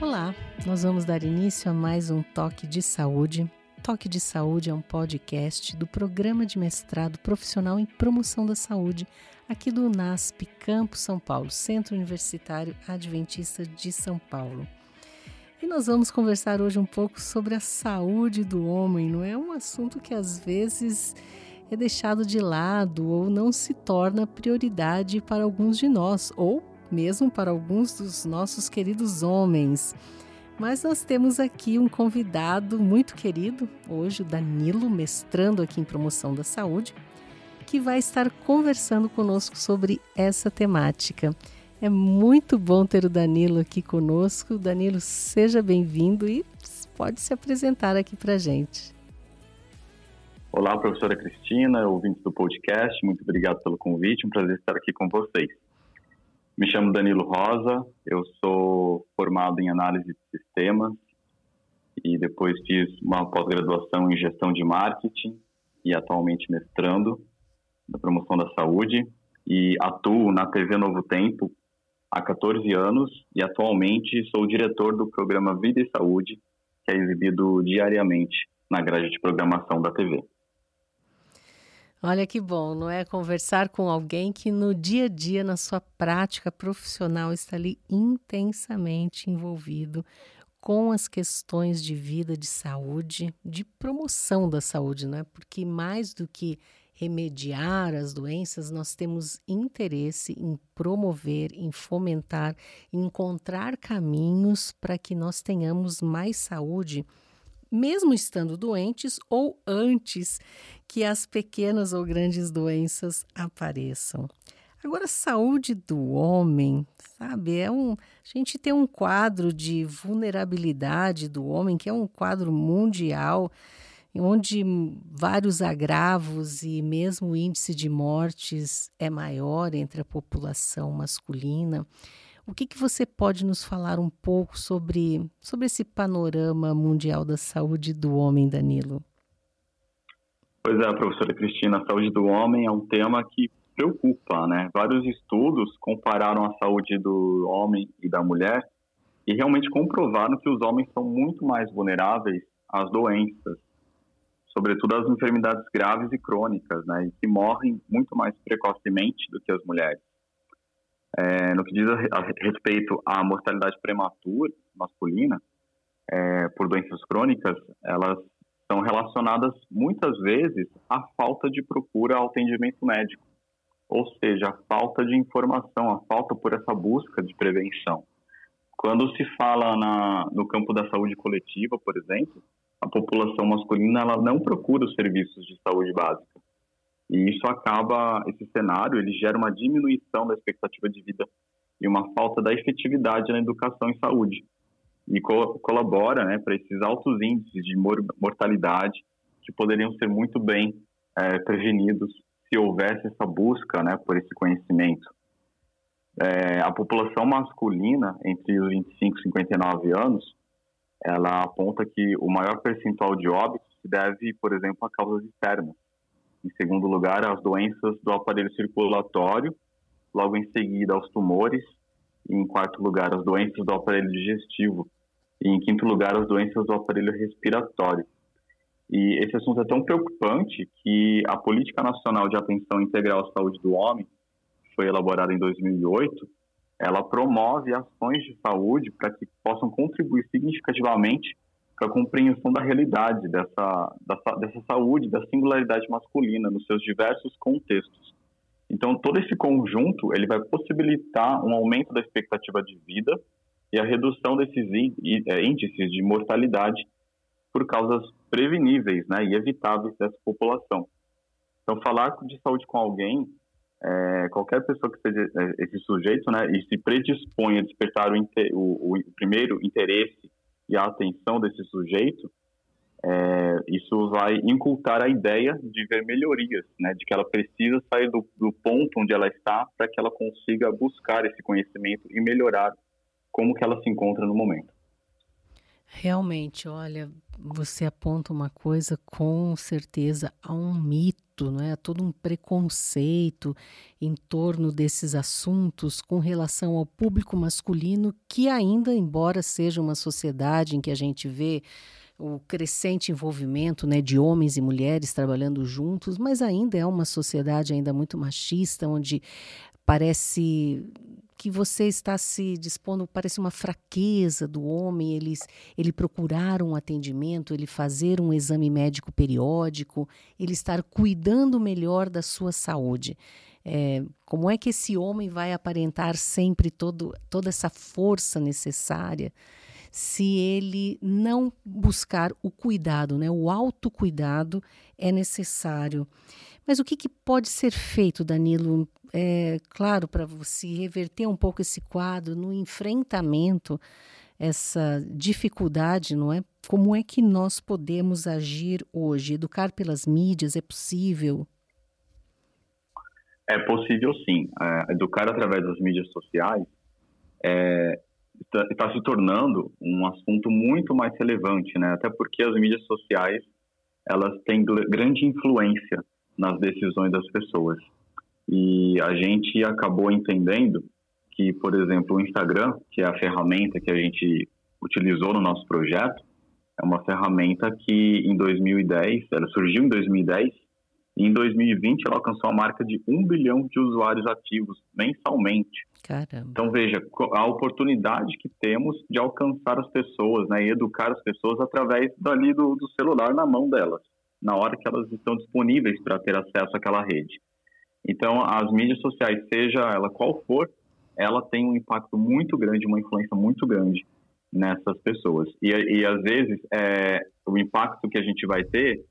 Olá, nós vamos dar início a mais um Toque de Saúde. Toque de Saúde é um podcast do Programa de Mestrado Profissional em Promoção da Saúde, aqui do UNASP Campo São Paulo, Centro Universitário Adventista de São Paulo. E nós vamos conversar hoje um pouco sobre a saúde do homem, não é um assunto que às vezes é deixado de lado ou não se torna prioridade para alguns de nós, ou mesmo para alguns dos nossos queridos homens. Mas nós temos aqui um convidado muito querido, hoje o Danilo, mestrando aqui em promoção da saúde, que vai estar conversando conosco sobre essa temática. É muito bom ter o Danilo aqui conosco. Danilo, seja bem-vindo e pode se apresentar aqui para gente. Olá, professora Cristina, ouvintes do podcast, muito obrigado pelo convite, um prazer estar aqui com vocês. Me chamo Danilo Rosa, eu sou formado em análise de sistemas e depois fiz uma pós-graduação em gestão de marketing e atualmente mestrando na promoção da saúde e atuo na TV Novo Tempo há 14 anos e atualmente sou diretor do programa Vida e Saúde, que é exibido diariamente na grade de programação da TV. Olha que bom, não é? Conversar com alguém que no dia a dia, na sua prática profissional, está ali intensamente envolvido com as questões de vida, de saúde, de promoção da saúde, não é? Porque mais do que remediar as doenças, nós temos interesse em promover, em fomentar, encontrar caminhos para que nós tenhamos mais saúde mesmo estando doentes ou antes que as pequenas ou grandes doenças apareçam. Agora, saúde do homem, sabe, é um. A gente tem um quadro de vulnerabilidade do homem, que é um quadro mundial, onde vários agravos e mesmo o índice de mortes é maior entre a população masculina. O que, que você pode nos falar um pouco sobre, sobre esse panorama mundial da saúde do homem, Danilo? Pois é, professora Cristina, a saúde do homem é um tema que preocupa, né? Vários estudos compararam a saúde do homem e da mulher e realmente comprovaram que os homens são muito mais vulneráveis às doenças, sobretudo às enfermidades graves e crônicas, né? E que morrem muito mais precocemente do que as mulheres. É, no que diz a, respeito à mortalidade prematura masculina é, por doenças crônicas, elas são relacionadas muitas vezes à falta de procura ao atendimento médico, ou seja, a falta de informação, a falta por essa busca de prevenção. Quando se fala na, no campo da saúde coletiva, por exemplo, a população masculina ela não procura os serviços de saúde básica. E isso acaba, esse cenário, ele gera uma diminuição da expectativa de vida e uma falta da efetividade na educação e saúde. E co colabora né, para esses altos índices de mor mortalidade que poderiam ser muito bem é, prevenidos se houvesse essa busca né, por esse conhecimento. É, a população masculina, entre os 25 e 59 anos, ela aponta que o maior percentual de óbitos se deve, por exemplo, a causas externas em segundo lugar, as doenças do aparelho circulatório, logo em seguida aos tumores, e em quarto lugar, as doenças do aparelho digestivo, e em quinto lugar, as doenças do aparelho respiratório. E esse assunto é tão preocupante que a Política Nacional de Atenção Integral à Saúde do Homem, que foi elaborada em 2008, ela promove ações de saúde para que possam contribuir significativamente para a compreensão da realidade dessa, dessa, dessa saúde, da singularidade masculina nos seus diversos contextos. Então, todo esse conjunto ele vai possibilitar um aumento da expectativa de vida e a redução desses é, índices de mortalidade por causas preveníveis né, e evitáveis dessa população. Então, falar de saúde com alguém, é, qualquer pessoa que seja é, esse sujeito, né, e se predispõe a despertar o, o, o primeiro interesse e a atenção desse sujeito, é, isso vai incultar a ideia de ver melhorias, né, de que ela precisa sair do, do ponto onde ela está para que ela consiga buscar esse conhecimento e melhorar como que ela se encontra no momento. Realmente, olha, você aponta uma coisa com certeza há um mito mito, não é? todo um preconceito em torno desses assuntos com relação ao público masculino, que ainda, embora seja uma sociedade em que a gente vê o crescente envolvimento né, de homens e mulheres trabalhando juntos, mas ainda é uma sociedade ainda muito machista, onde parece que você está se dispondo, parece uma fraqueza do homem, eles, ele procurar um atendimento, ele fazer um exame médico periódico, ele estar cuidando melhor da sua saúde. É, como é que esse homem vai aparentar sempre todo, toda essa força necessária se ele não buscar o cuidado, né? O autocuidado é necessário. Mas o que, que pode ser feito, Danilo, é, claro, para você reverter um pouco esse quadro no enfrentamento, essa dificuldade, não é? Como é que nós podemos agir hoje? Educar pelas mídias é possível? É possível sim. É, educar através das mídias sociais é, está, está se tornando um assunto muito mais relevante, né? Até porque as mídias sociais elas têm grande influência nas decisões das pessoas. E a gente acabou entendendo que, por exemplo, o Instagram, que é a ferramenta que a gente utilizou no nosso projeto, é uma ferramenta que em 2010, ela surgiu em 2010, e em 2020 ela alcançou a marca de um bilhão de usuários ativos mensalmente. Caramba. Então veja a oportunidade que temos de alcançar as pessoas, né, e educar as pessoas através dali do, do celular na mão delas, na hora que elas estão disponíveis para ter acesso àquela rede. Então, as mídias sociais, seja ela qual for, ela tem um impacto muito grande, uma influência muito grande nessas pessoas. E, e às vezes, é, o impacto que a gente vai ter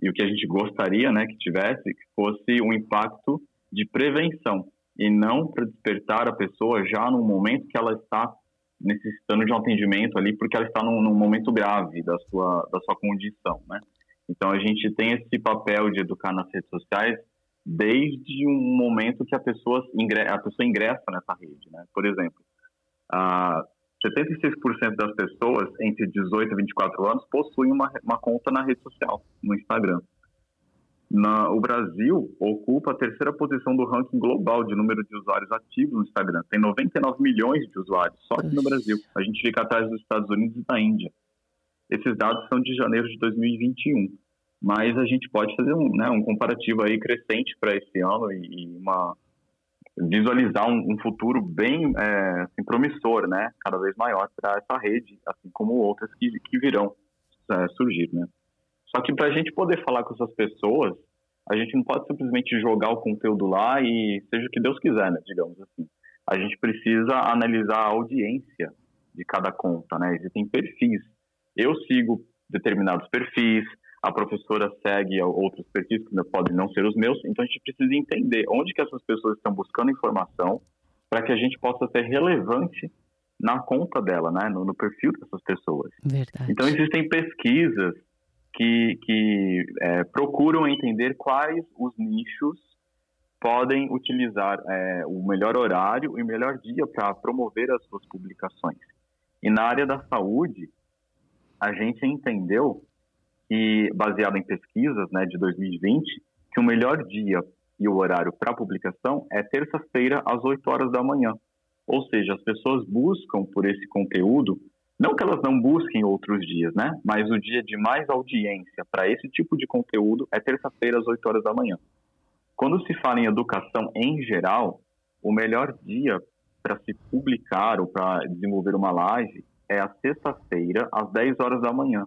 e o que a gente gostaria né, que tivesse, que fosse um impacto de prevenção e não para despertar a pessoa já no momento que ela está necessitando de um atendimento ali, porque ela está num, num momento grave da sua, da sua condição, né? Então, a gente tem esse papel de educar nas redes sociais desde um momento que a pessoa, ingressa, a pessoa ingressa nessa rede. Né? Por exemplo, a 76% das pessoas entre 18 e 24 anos possuem uma, uma conta na rede social, no Instagram. Na, o Brasil ocupa a terceira posição do ranking global de número de usuários ativos no Instagram. Tem 99 milhões de usuários só aqui no Brasil. A gente fica atrás dos Estados Unidos e da Índia. Esses dados são de janeiro de 2021 mas a gente pode fazer um, né, um comparativo aí crescente para esse ano e, e uma visualizar um, um futuro bem é, assim, promissor, né, cada vez maior para essa rede, assim como outras que, que virão é, surgir, né. Só que para a gente poder falar com essas pessoas, a gente não pode simplesmente jogar o conteúdo lá e seja o que Deus quiser, né, digamos assim. A gente precisa analisar a audiência de cada conta, né. Existem perfis. Eu sigo determinados perfis, a professora segue outros perfis que podem não ser os meus, então a gente precisa entender onde que essas pessoas estão buscando informação para que a gente possa ser relevante na conta dela, né, no, no perfil dessas pessoas. Verdade. Então existem pesquisas que, que é, procuram entender quais os nichos podem utilizar é, o melhor horário e o melhor dia para promover as suas publicações. E na área da saúde, a gente entendeu que, baseado em pesquisas né, de 2020, que o melhor dia e o horário para publicação é terça-feira às 8 horas da manhã. Ou seja, as pessoas buscam por esse conteúdo, não que elas não busquem outros dias, né? Mas o dia de mais audiência para esse tipo de conteúdo é terça-feira às 8 horas da manhã. Quando se fala em educação em geral, o melhor dia para se publicar ou para desenvolver uma live é a sexta-feira às 10 horas da manhã.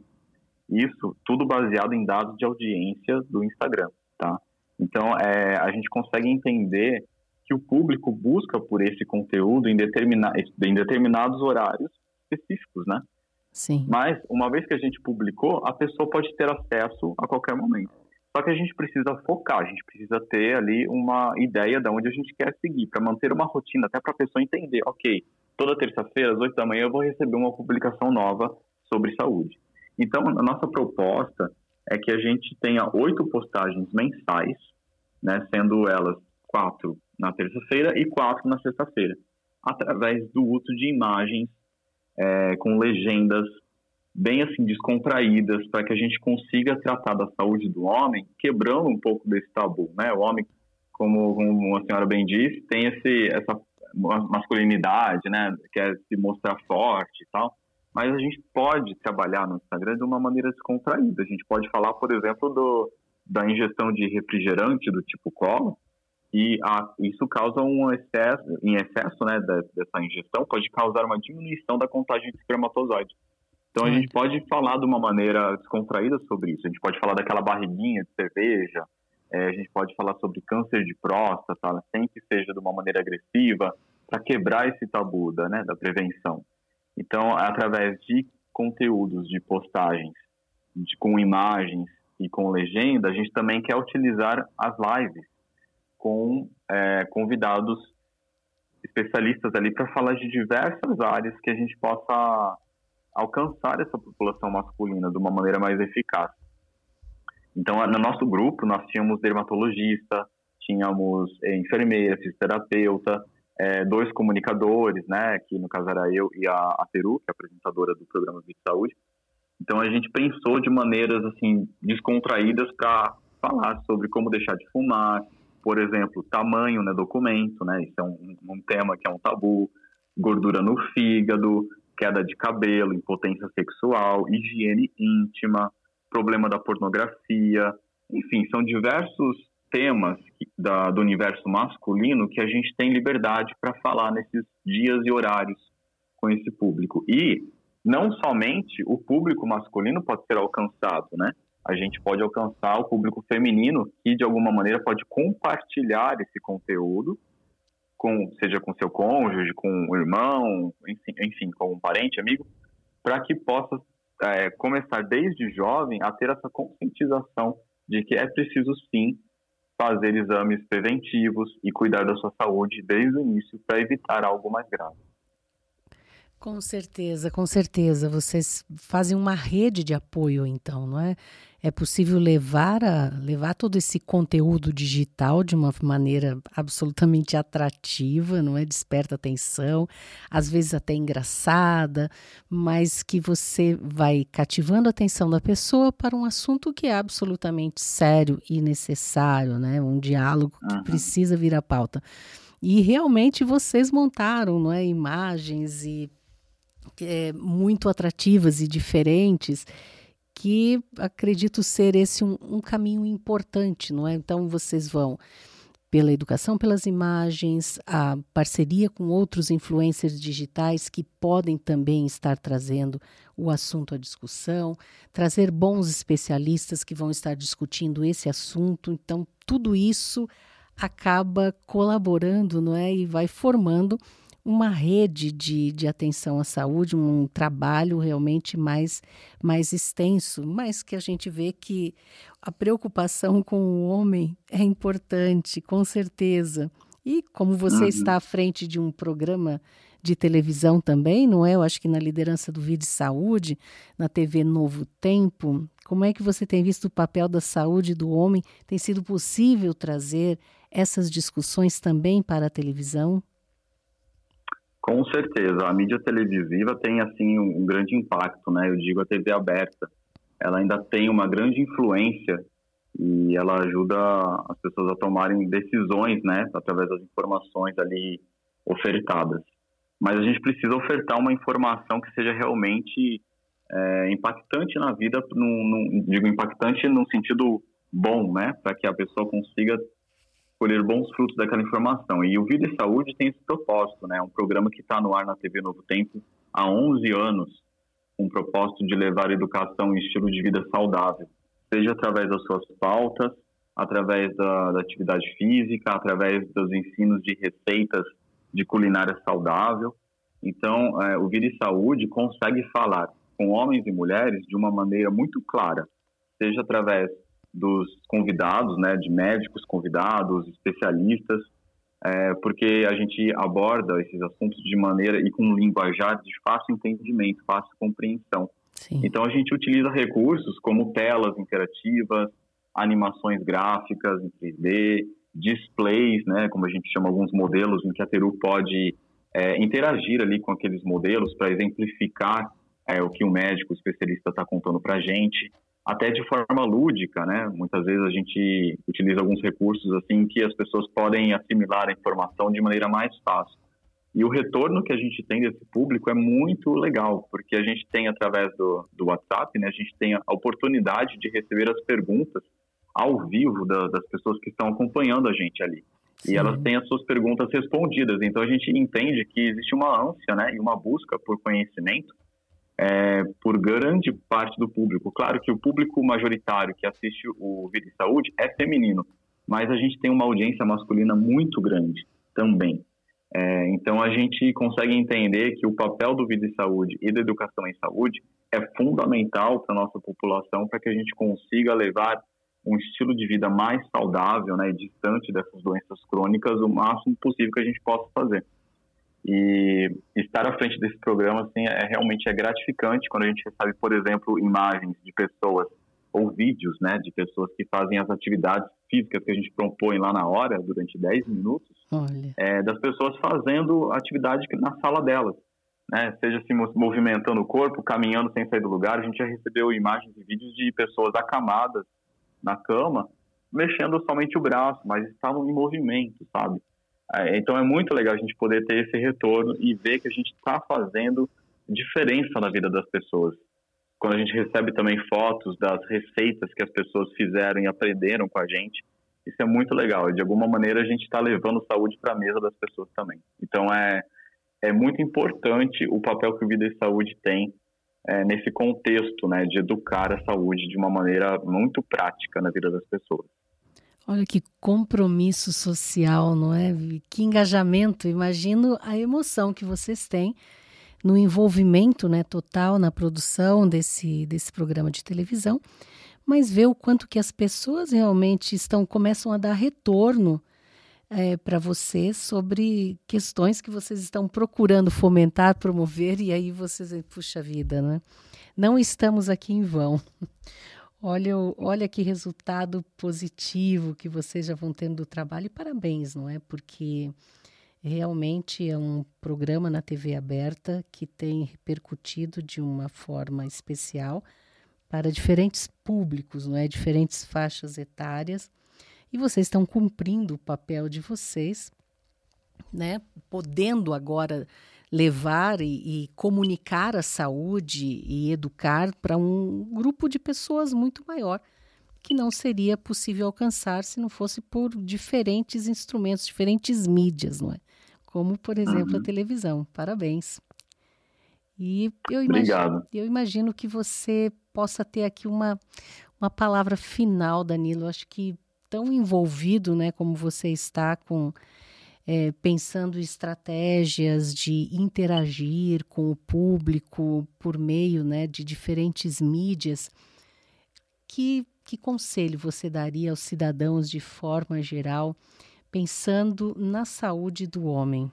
Isso tudo baseado em dados de audiência do Instagram, tá? Então, é, a gente consegue entender que o público busca por esse conteúdo em, determina, em determinados horários específicos, né? Sim. Mas, uma vez que a gente publicou, a pessoa pode ter acesso a qualquer momento. Só que a gente precisa focar, a gente precisa ter ali uma ideia de onde a gente quer seguir, para manter uma rotina, até para a pessoa entender, ok, toda terça-feira, às 8 da manhã, eu vou receber uma publicação nova sobre saúde. Então, a nossa proposta é que a gente tenha oito postagens mensais, né, sendo elas quatro na terça-feira e quatro na sexta-feira, através do uso de imagens é, com legendas bem assim descontraídas para que a gente consiga tratar da saúde do homem, quebrando um pouco desse tabu, né? O homem, como, como a senhora bem disse, tem esse essa masculinidade, né? Quer se mostrar forte e tal. Mas a gente pode trabalhar no Instagram de uma maneira descontraída. A gente pode falar, por exemplo, do, da ingestão de refrigerante do tipo cola, e a, isso causa um excesso, em excesso né, dessa ingestão, pode causar uma diminuição da contagem de espermatozoide. Então a gente pode falar de uma maneira descontraída sobre isso. A gente pode falar daquela barriguinha de cerveja, é, a gente pode falar sobre câncer de próstata, né, sem que seja de uma maneira agressiva, para quebrar esse tabu da, né, da prevenção. Então, através de conteúdos, de postagens, de, com imagens e com legenda, a gente também quer utilizar as lives com é, convidados especialistas ali para falar de diversas áreas que a gente possa alcançar essa população masculina de uma maneira mais eficaz. Então, no nosso grupo, nós tínhamos dermatologista, tínhamos é, enfermeira, fisioterapeuta, é, dois comunicadores, né, que no caso era eu e a, a Peru, que é apresentadora do programa de Saúde. Então, a gente pensou de maneiras, assim, descontraídas para falar sobre como deixar de fumar, por exemplo, tamanho, né, documento, né, isso é um, um tema que é um tabu, gordura no fígado, queda de cabelo, impotência sexual, higiene íntima, problema da pornografia, enfim, são diversos temas da, do universo masculino que a gente tem liberdade para falar nesses dias e horários com esse público. E não somente o público masculino pode ser alcançado, né? A gente pode alcançar o público feminino que de alguma maneira pode compartilhar esse conteúdo com, seja com seu cônjuge, com o irmão, enfim, enfim com um parente, amigo, para que possa é, começar desde jovem a ter essa conscientização de que é preciso sim fazer exames preventivos e cuidar da sua saúde desde o início para evitar algo mais grave. Com certeza, com certeza. Vocês fazem uma rede de apoio, então, não é? É possível levar, a, levar todo esse conteúdo digital de uma maneira absolutamente atrativa, não é? Desperta atenção, às vezes até engraçada, mas que você vai cativando a atenção da pessoa para um assunto que é absolutamente sério e necessário, né? Um diálogo que precisa vir à pauta. E realmente vocês montaram não é, imagens e é, muito atrativas e diferentes, que acredito ser esse um, um caminho importante, não é? Então vocês vão pela educação pelas imagens, a parceria com outros influencers digitais que podem também estar trazendo o assunto à discussão, trazer bons especialistas que vão estar discutindo esse assunto. Então, tudo isso acaba colaborando, não é? E vai formando uma rede de, de atenção à saúde, um trabalho realmente mais, mais extenso, mas que a gente vê que a preocupação com o homem é importante, com certeza. E como você uhum. está à frente de um programa de televisão também, não é? Eu acho que na liderança do Vídeo Saúde, na TV Novo Tempo, como é que você tem visto o papel da saúde do homem? Tem sido possível trazer essas discussões também para a televisão? Com certeza, a mídia televisiva tem assim um, grande impacto, né? Eu digo a TV aberta, ela ainda tem uma grande influência e ela ajuda as pessoas a tomarem decisões, né? Através das informações ali ofertadas. Mas a gente precisa ofertar uma informação que seja realmente é, impactante na vida, num, num, digo impactante no sentido bom, né? Para que a pessoa consiga colher bons frutos daquela informação. E o Vida e Saúde tem esse propósito, né? Um programa que está no ar na TV Novo Tempo há 11 anos, com um propósito de levar educação e estilo de vida saudável, seja através das suas pautas, através da, da atividade física, através dos ensinos de receitas de culinária saudável. Então, é, o Vida e Saúde consegue falar com homens e mulheres de uma maneira muito clara, seja através dos convidados, né, de médicos convidados, especialistas, é, porque a gente aborda esses assuntos de maneira e com linguajar de fácil entendimento, fácil compreensão. Sim. Então a gente utiliza recursos como telas interativas, animações gráficas em 3D, displays, né, como a gente chama alguns modelos em que a Teru pode é, interagir ali com aqueles modelos para exemplificar é, o que o médico, o especialista está contando para a gente, até de forma lúdica, né? Muitas vezes a gente utiliza alguns recursos assim que as pessoas podem assimilar a informação de maneira mais fácil. E o retorno que a gente tem desse público é muito legal, porque a gente tem através do, do WhatsApp, né? A gente tem a oportunidade de receber as perguntas ao vivo da, das pessoas que estão acompanhando a gente ali. Sim. E elas têm as suas perguntas respondidas. Então a gente entende que existe uma ânsia, né? E uma busca por conhecimento é, por grande parte do público. Claro que o público majoritário que assiste o Vida e Saúde é feminino, mas a gente tem uma audiência masculina muito grande também. É, então a gente consegue entender que o papel do Vida e Saúde e da educação em saúde é fundamental para a nossa população para que a gente consiga levar um estilo de vida mais saudável né, distante dessas doenças crônicas o máximo possível que a gente possa fazer. E estar à frente desse programa, assim, é realmente é gratificante quando a gente recebe, por exemplo, imagens de pessoas ou vídeos, né, de pessoas que fazem as atividades físicas que a gente propõe lá na hora, durante 10 minutos, é, das pessoas fazendo atividade na sala delas, né, seja se movimentando o corpo, caminhando sem sair do lugar. A gente já recebeu imagens e vídeos de pessoas acamadas na cama, mexendo somente o braço, mas estavam em movimento, sabe? É, então é muito legal a gente poder ter esse retorno e ver que a gente está fazendo diferença na vida das pessoas. Quando a gente recebe também fotos das receitas que as pessoas fizeram e aprenderam com a gente, isso é muito legal. De alguma maneira a gente está levando saúde para a mesa das pessoas também. Então é, é muito importante o papel que o Vida e Saúde tem é, nesse contexto né, de educar a saúde de uma maneira muito prática na vida das pessoas. Olha que compromisso social, não é? Que engajamento. Imagino a emoção que vocês têm no envolvimento né, total na produção desse, desse programa de televisão, mas ver o quanto que as pessoas realmente estão começam a dar retorno é, para vocês sobre questões que vocês estão procurando fomentar, promover, e aí vocês, puxa vida, né? Não estamos aqui em vão. Olha, olha que resultado positivo que vocês já vão tendo do trabalho e parabéns, não é? Porque realmente é um programa na TV aberta que tem repercutido de uma forma especial para diferentes públicos, não é? Diferentes faixas etárias. E vocês estão cumprindo o papel de vocês, né? Podendo agora levar e, e comunicar a saúde e educar para um grupo de pessoas muito maior que não seria possível alcançar se não fosse por diferentes instrumentos, diferentes mídias, não é? Como, por exemplo, uhum. a televisão. Parabéns. E eu imagino, eu imagino que você possa ter aqui uma, uma palavra final, Danilo. Acho que tão envolvido, né, como você está com é, pensando estratégias de interagir com o público por meio né, de diferentes mídias, que, que conselho você daria aos cidadãos de forma geral, pensando na saúde do homem?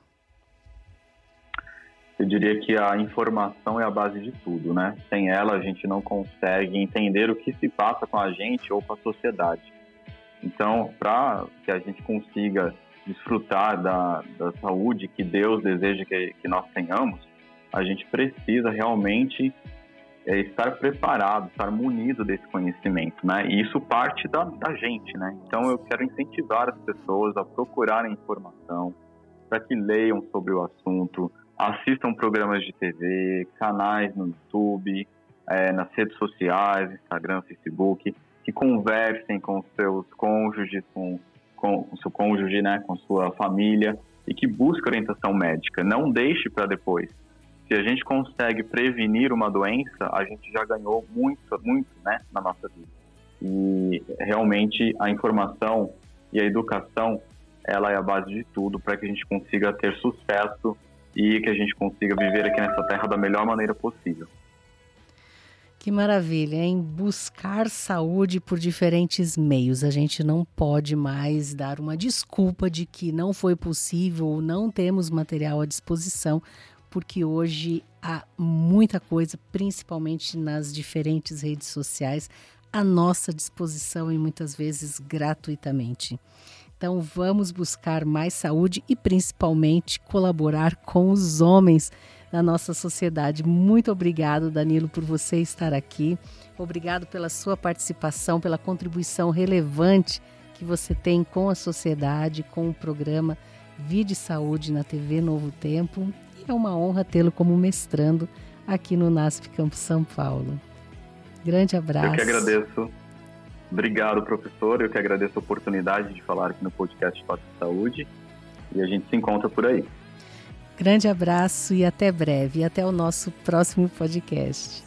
Eu diria que a informação é a base de tudo, né? Sem ela, a gente não consegue entender o que se passa com a gente ou com a sociedade. Então, para que a gente consiga desfrutar da, da saúde que Deus deseja que, que nós tenhamos, a gente precisa realmente é, estar preparado, estar munido desse conhecimento, né? E isso parte da, da gente, né? Então eu quero incentivar as pessoas a procurarem informação, para que leiam sobre o assunto, assistam programas de TV, canais no YouTube, é, nas redes sociais, Instagram, Facebook, que conversem com seus cônjuges, com com, seu cônjuge, né, com sua família e que busque orientação médica. Não deixe para depois. Se a gente consegue prevenir uma doença, a gente já ganhou muito, muito, né, na nossa vida. E realmente a informação e a educação, ela é a base de tudo para que a gente consiga ter sucesso e que a gente consiga viver aqui nessa terra da melhor maneira possível. Que maravilha, em buscar saúde por diferentes meios. A gente não pode mais dar uma desculpa de que não foi possível ou não temos material à disposição, porque hoje há muita coisa, principalmente nas diferentes redes sociais, à nossa disposição e muitas vezes gratuitamente. Então vamos buscar mais saúde e principalmente colaborar com os homens na nossa sociedade. Muito obrigado, Danilo, por você estar aqui. Obrigado pela sua participação, pela contribuição relevante que você tem com a sociedade, com o programa Vide Saúde na TV Novo Tempo. E é uma honra tê-lo como mestrando aqui no NASP Campo São Paulo. Grande abraço. Eu que agradeço. Obrigado, professor. Eu que agradeço a oportunidade de falar aqui no podcast Fato de Saúde. E a gente se encontra por aí. Grande abraço e até breve. E até o nosso próximo podcast.